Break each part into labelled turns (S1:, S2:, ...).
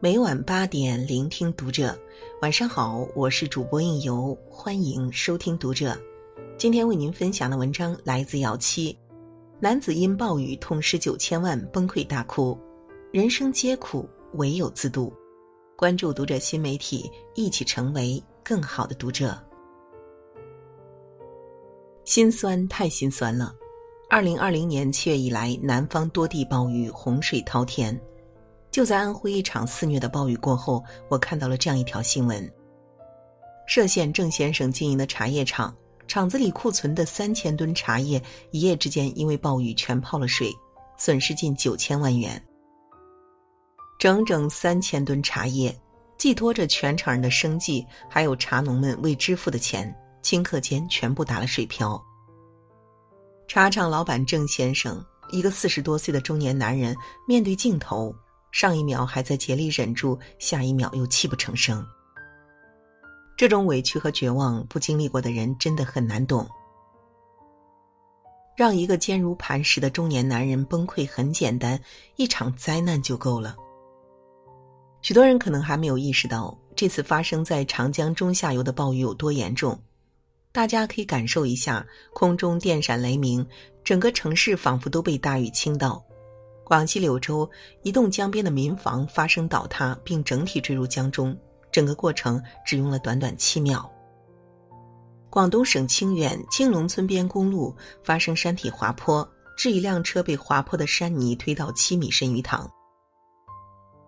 S1: 每晚八点，聆听读者。晚上好，我是主播应由，欢迎收听读者。今天为您分享的文章来自姚七。男子因暴雨痛失九千万，崩溃大哭。人生皆苦，唯有自渡。关注读者新媒体，一起成为更好的读者。心酸，太心酸了。二零二零年七月以来，南方多地暴雨，洪水滔天。就在安徽一场肆虐的暴雨过后，我看到了这样一条新闻：歙县郑先生经营的茶叶厂，厂子里库存的三千吨茶叶，一夜之间因为暴雨全泡了水，损失近九千万元。整整三千吨茶叶，寄托着全厂人的生计，还有茶农们未支付的钱，顷刻间全部打了水漂。茶厂老板郑先生，一个四十多岁的中年男人，面对镜头，上一秒还在竭力忍住，下一秒又泣不成声。这种委屈和绝望，不经历过的人真的很难懂。让一个坚如磐石的中年男人崩溃很简单，一场灾难就够了。许多人可能还没有意识到，这次发生在长江中下游的暴雨有多严重。大家可以感受一下，空中电闪雷鸣，整个城市仿佛都被大雨倾倒。广西柳州一栋江边的民房发生倒塌，并整体坠入江中，整个过程只用了短短七秒。广东省清远青龙村边公路发生山体滑坡，致一辆车被滑坡的山泥推到七米深鱼塘。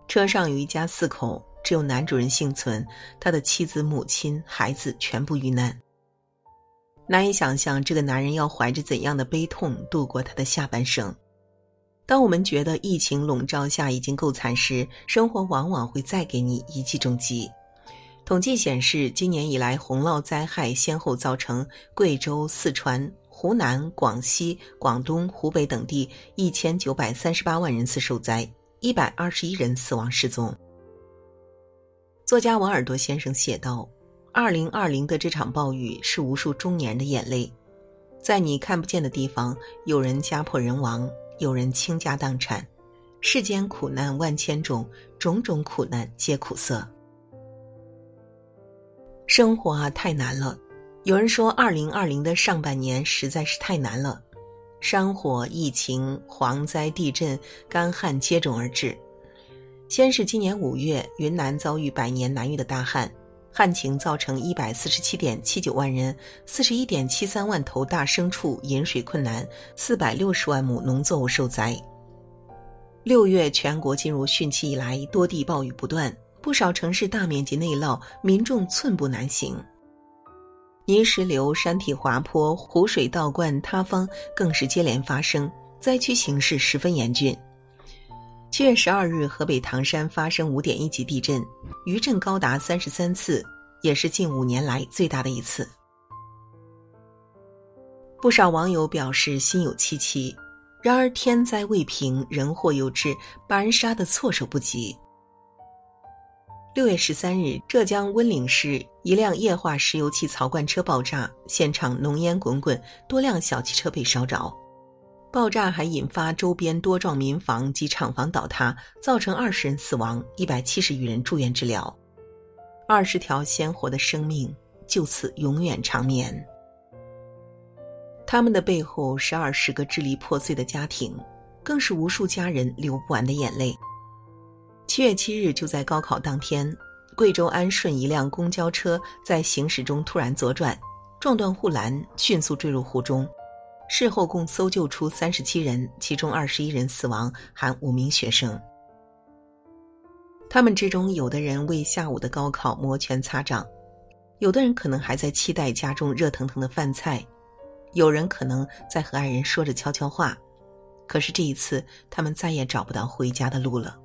S1: 车上有一家四口，只有男主人幸存，他的妻子、母亲、孩子全部遇难。难以想象这个男人要怀着怎样的悲痛度过他的下半生。当我们觉得疫情笼罩下已经够惨时，生活往往会再给你一记重击。统计显示，今年以来洪涝灾害先后造成贵州、四川、湖南、广西、广东、湖北等地一千九百三十八万人次受灾，一百二十一人死亡失踪。作家王尔多先生写道。二零二零的这场暴雨是无数中年人的眼泪，在你看不见的地方，有人家破人亡，有人倾家荡产。世间苦难万千种，种种苦难皆苦涩。生活啊，太难了。有人说，二零二零的上半年实在是太难了，山火、疫情、蝗灾、地震、干旱接踵而至。先是今年五月，云南遭遇百年难遇的大旱。旱情造成一百四十七点七九万人、四十一点七三万头大牲畜饮水困难，四百六十万亩农作物受灾。六月全国进入汛期以来，多地暴雨不断，不少城市大面积内涝，民众寸步难行。泥石流、山体滑坡、湖水倒灌、塌方更是接连发生，灾区形势十分严峻。七月十二日，河北唐山发生五点一级地震，余震高达三十三次，也是近五年来最大的一次。不少网友表示心有戚戚，然而天灾未平，人祸又至，把人杀得措手不及。六月十三日，浙江温岭市一辆液化石油气槽罐车爆炸，现场浓烟滚滚，多辆小汽车被烧着。爆炸还引发周边多幢民房及厂房倒塌，造成二十人死亡，一百七十余人住院治疗，二十条鲜活的生命就此永远长眠。他们的背后是二十个支离破碎的家庭，更是无数家人流不完的眼泪。七月七日，就在高考当天，贵州安顺一辆公交车在行驶中突然左转，撞断护栏，迅速坠入湖中。事后共搜救出三十七人，其中二十一人死亡，含五名学生。他们之中，有的人为下午的高考摩拳擦掌，有的人可能还在期待家中热腾腾的饭菜，有人可能在和爱人说着悄悄话。可是这一次，他们再也找不到回家的路了。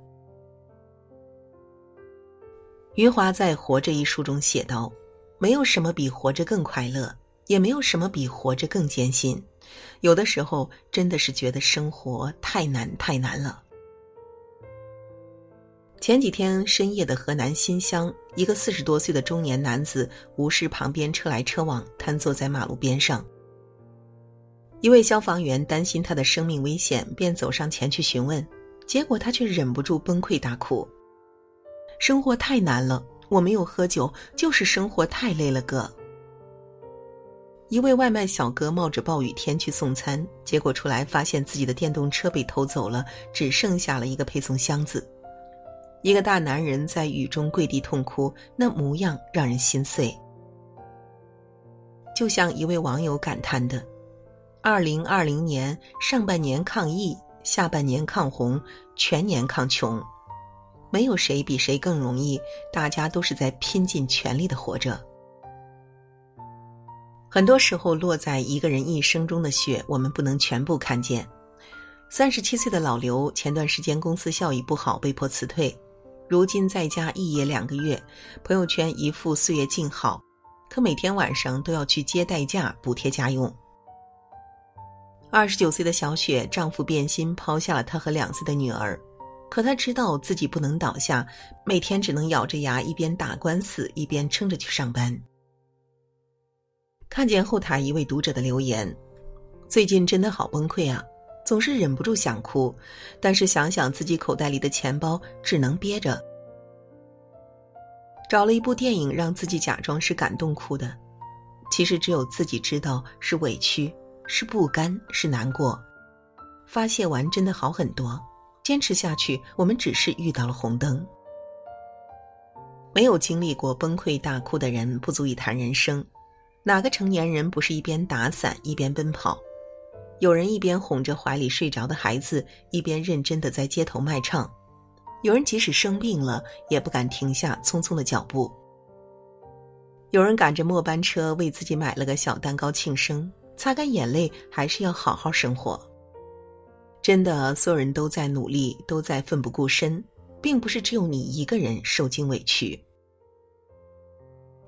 S1: 余华在《活着》一书中写道：“没有什么比活着更快乐，也没有什么比活着更艰辛。”有的时候真的是觉得生活太难太难了。前几天深夜的河南新乡，一个四十多岁的中年男子无视旁边车来车往，瘫坐在马路边上。一位消防员担心他的生命危险，便走上前去询问，结果他却忍不住崩溃大哭。生活太难了，我没有喝酒，就是生活太累了。”哥，一位外卖小哥冒着暴雨天去送餐，结果出来发现自己的电动车被偷走了，只剩下了一个配送箱子。一个大男人在雨中跪地痛哭，那模样让人心碎。就像一位网友感叹的：“二零二零年上半年抗疫，下半年抗洪，全年抗穷，没有谁比谁更容易，大家都是在拼尽全力的活着。”很多时候，落在一个人一生中的雪，我们不能全部看见。三十七岁的老刘，前段时间公司效益不好，被迫辞退。如今在家一业两个月，朋友圈一副岁月静好，可每天晚上都要去接代驾补贴家用。二十九岁的小雪，丈夫变心抛下了她和两岁的女儿，可她知道自己不能倒下，每天只能咬着牙一边打官司一边撑着去上班。看见后台一位读者的留言：“最近真的好崩溃啊。”总是忍不住想哭，但是想想自己口袋里的钱包，只能憋着。找了一部电影让自己假装是感动哭的，其实只有自己知道是委屈，是不甘，是难过。发泄完真的好很多，坚持下去，我们只是遇到了红灯。没有经历过崩溃大哭的人，不足以谈人生。哪个成年人不是一边打伞一边奔跑？有人一边哄着怀里睡着的孩子，一边认真的在街头卖唱；有人即使生病了，也不敢停下匆匆的脚步；有人赶着末班车为自己买了个小蛋糕庆生，擦干眼泪，还是要好好生活。真的，所有人都在努力，都在奋不顾身，并不是只有你一个人受尽委屈。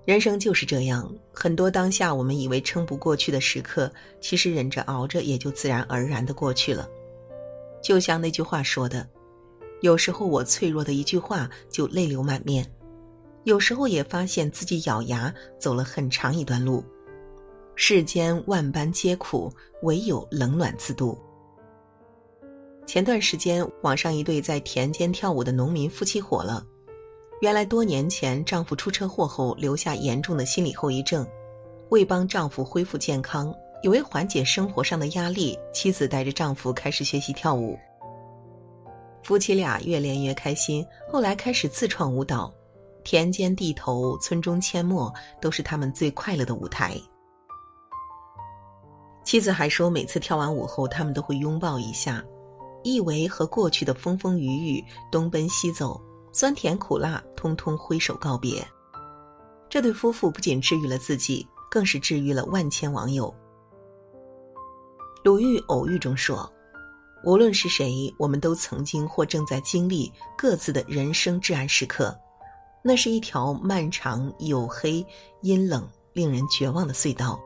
S1: 人生就是这样，很多当下我们以为撑不过去的时刻，其实忍着熬着也就自然而然的过去了。就像那句话说的：“有时候我脆弱的一句话就泪流满面，有时候也发现自己咬牙走了很长一段路。世间万般皆苦，唯有冷暖自度。”前段时间，网上一对在田间跳舞的农民夫妻火了。原来多年前，丈夫出车祸后留下严重的心理后遗症，为帮丈夫恢复健康，也为缓解生活上的压力，妻子带着丈夫开始学习跳舞。夫妻俩越练越开心，后来开始自创舞蹈，田间地头、村中阡陌都是他们最快乐的舞台。妻子还说，每次跳完舞后，他们都会拥抱一下，意为和过去的风风雨雨东奔西走。酸甜苦辣，通通挥手告别。这对夫妇不仅治愈了自己，更是治愈了万千网友。鲁豫偶遇中说：“无论是谁，我们都曾经或正在经历各自的人生至暗时刻。那是一条漫长、黝黑、阴冷、令人绝望的隧道。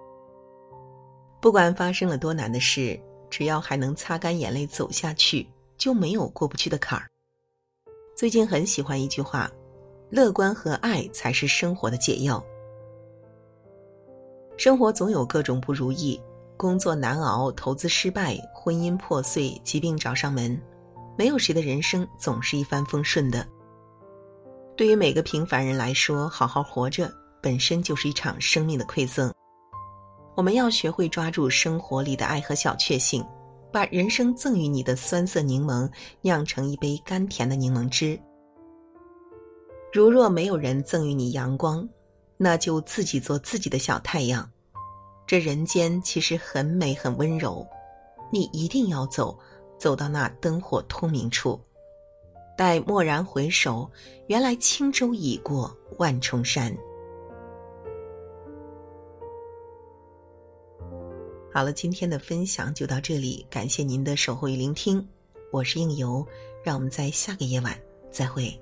S1: 不管发生了多难的事，只要还能擦干眼泪走下去，就没有过不去的坎儿。”最近很喜欢一句话：“乐观和爱才是生活的解药。”生活总有各种不如意，工作难熬，投资失败，婚姻破碎，疾病找上门，没有谁的人生总是一帆风顺的。对于每个平凡人来说，好好活着本身就是一场生命的馈赠。我们要学会抓住生活里的爱和小确幸。把人生赠予你的酸涩柠檬酿成一杯甘甜的柠檬汁。如若没有人赠予你阳光，那就自己做自己的小太阳。这人间其实很美很温柔，你一定要走，走到那灯火通明处。待蓦然回首，原来轻舟已过万重山。好了，今天的分享就到这里，感谢您的守候与聆听，我是应由，让我们在下个夜晚再会。